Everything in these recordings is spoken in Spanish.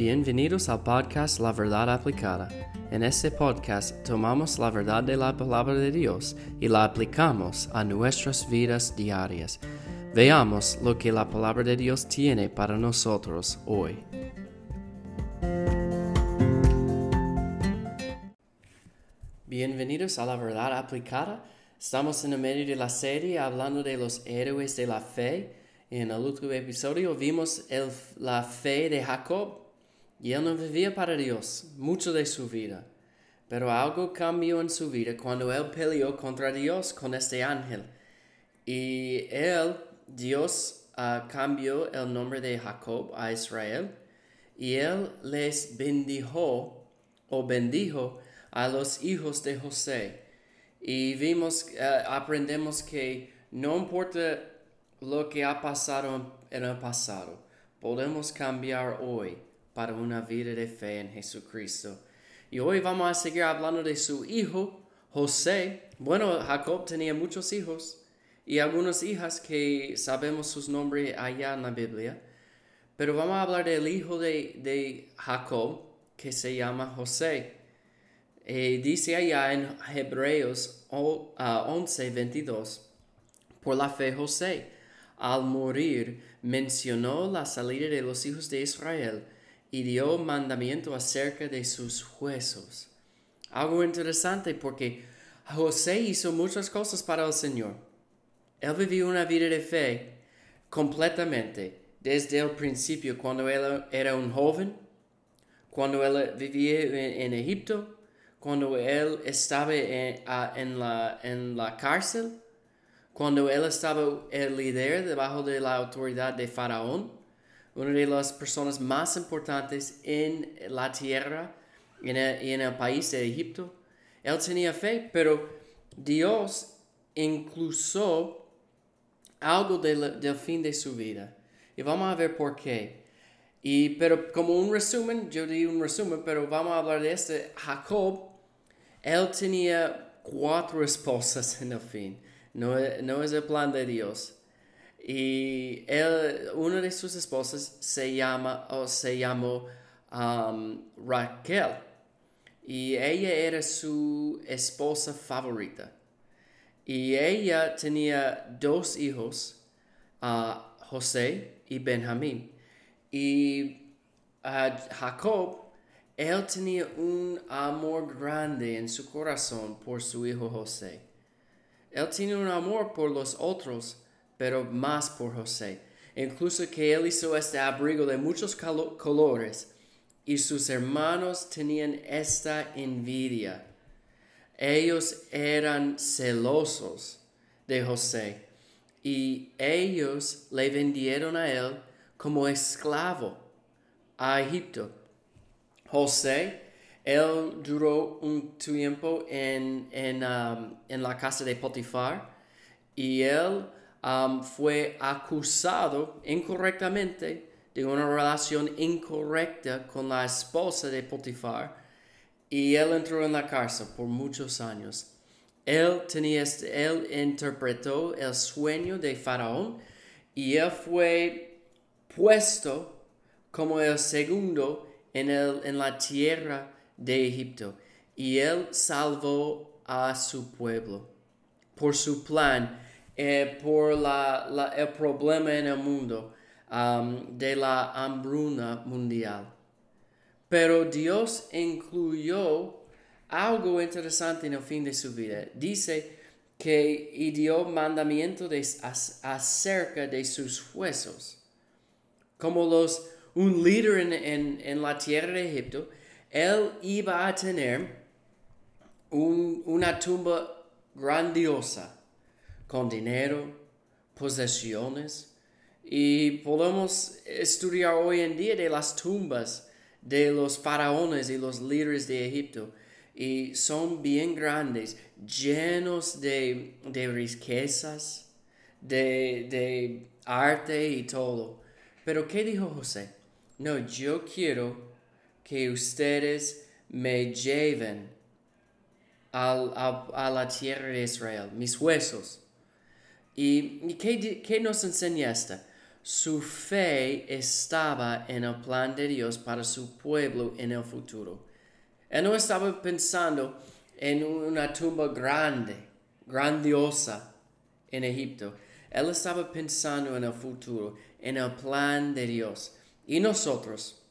Bienvenidos al podcast La Verdad Aplicada. En este podcast tomamos la verdad de la palabra de Dios y la aplicamos a nuestras vidas diarias. Veamos lo que la palabra de Dios tiene para nosotros hoy. Bienvenidos a la verdad aplicada. Estamos en el medio de la serie hablando de los héroes de la fe. En el último episodio vimos la fe de Jacob y él no vivía para Dios mucho de su vida. Pero algo cambió en su vida cuando él peleó contra Dios con este ángel. Y él, Dios, uh, cambió el nombre de Jacob a Israel. Y él les bendijo o bendijo a los hijos de José. Y vimos, uh, aprendemos que no importa lo que ha pasado en el pasado, podemos cambiar hoy para una vida de fe en Jesucristo. Y hoy vamos a seguir hablando de su hijo, José. Bueno, Jacob tenía muchos hijos y algunas hijas que sabemos sus nombres allá en la Biblia. Pero vamos a hablar del hijo de, Jacob que se llama José. Eh, dice allá en Hebreos 11, 22, por la fe José, al morir, mencionó la salida de los hijos de Israel y dio mandamiento acerca de sus huesos. Algo interesante porque José hizo muchas cosas para el Señor. Él vivió una vida de fe completamente desde el principio, cuando él era un joven, cuando él vivía en, Egipto, cuando él estaba en, la, en la cárcel, cuando él estaba el líder debajo de la autoridad de Faraón, una de las personas más importantes en la tierra y en, el, país de Egipto. Él tenía fe, pero Dios incluyó algo del, fin de su vida. Y vamos a ver por qué. Y, pero como un resumen, yo di un resumen, pero vamos a hablar de este. Jacob, él tenía cuatro esposas en el fin. No, no es el plan de Dios. Y él, una de sus esposas se llama o se llamó um, Raquel. Y ella era su esposa favorita. Y ella tenía dos hijos, uh, José y Benjamín. Y Jacob, él tenía un amor grande en su corazón por su hijo José. Él tenía un amor por los otros pero más por José. Incluso que él hizo este abrigo de muchos colores y sus hermanos tenían esta envidia. Ellos eran celosos de José y ellos le vendieron a él como esclavo a Egipto. José, él duró un tiempo en, en, um, en la casa de Potifar y él Um, fue acusado incorrectamente de una relación incorrecta con la esposa de Potifar y él entró en la cárcel por muchos años. Él, tenía, este, él interpretó el sueño de Faraón y él fue puesto como el segundo en, el, en la tierra de Egipto y él salvó a su pueblo por su plan eh, por la, el problema en el mundo de la hambruna mundial. Pero Dios incluyó algo interesante en el fin de su vida. Dice que dio mandamiento acerca de sus huesos. Como los, un líder en, en, la tierra de Egipto, él iba a tener una tumba grandiosa con dinero, posesiones. Y podemos estudiar hoy en día de las tumbas de los faraones y los líderes de Egipto. Y son bien grandes, llenos de, riquezas, de, de arte y todo. Pero ¿qué dijo José? No, yo quiero que ustedes me lleven a, la tierra de Israel, mis huesos. ¿Y, qué, nos enseña esta? su fe estaba en el plan de Dios para su pueblo en el futuro. Él no estaba pensando en una tumba grande, grandiosa en Egipto. Él estaba pensando en el futuro, en el plan de Dios. Y nosotros,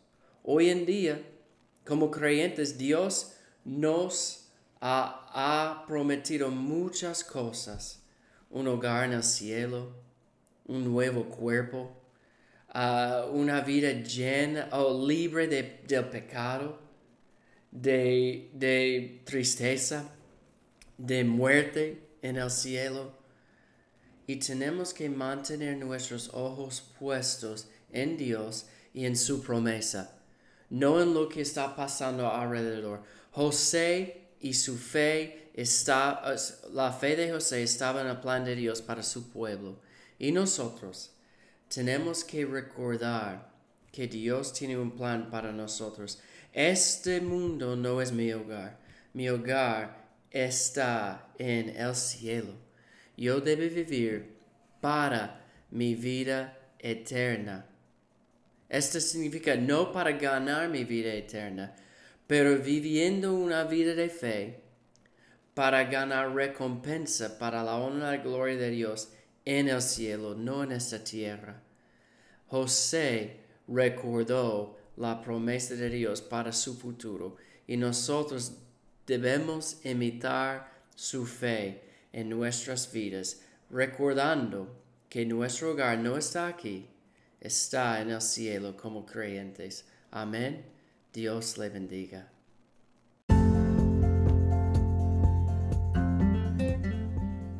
hoy en día, como creyentes, Dios nos ha, prometido muchas cosas. Un hogar en el cielo, un nuevo cuerpo, uh, una vida llena o libre de, del pecado, de, de tristeza, de muerte en el cielo. Y tenemos que mantener nuestros ojos puestos en Dios y en su promesa, no en lo que está pasando alrededor. José y su fe está, la fe de José estaba en el plan de Dios para su pueblo. Y nosotros tenemos que recordar que Dios tiene un plan para nosotros. Este mundo no es mi hogar. Mi hogar está en el cielo. Yo debo vivir para mi vida eterna. Esto significa no para ganar mi vida eterna, pero viviendo una vida de fe para ganar recompensa para la honra y gloria de Dios en el cielo, no en esta tierra. José recordó la promesa de Dios para su futuro y nosotros debemos imitar su fe en nuestras vidas, recordando que nuestro hogar no está aquí, está en el cielo como creyentes. Amén. Dios le bendiga.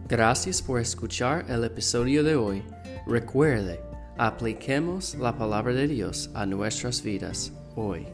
Gracias por escuchar el episodio de hoy. Recuerde, apliquemos la palabra de Dios a nuestras vidas hoy.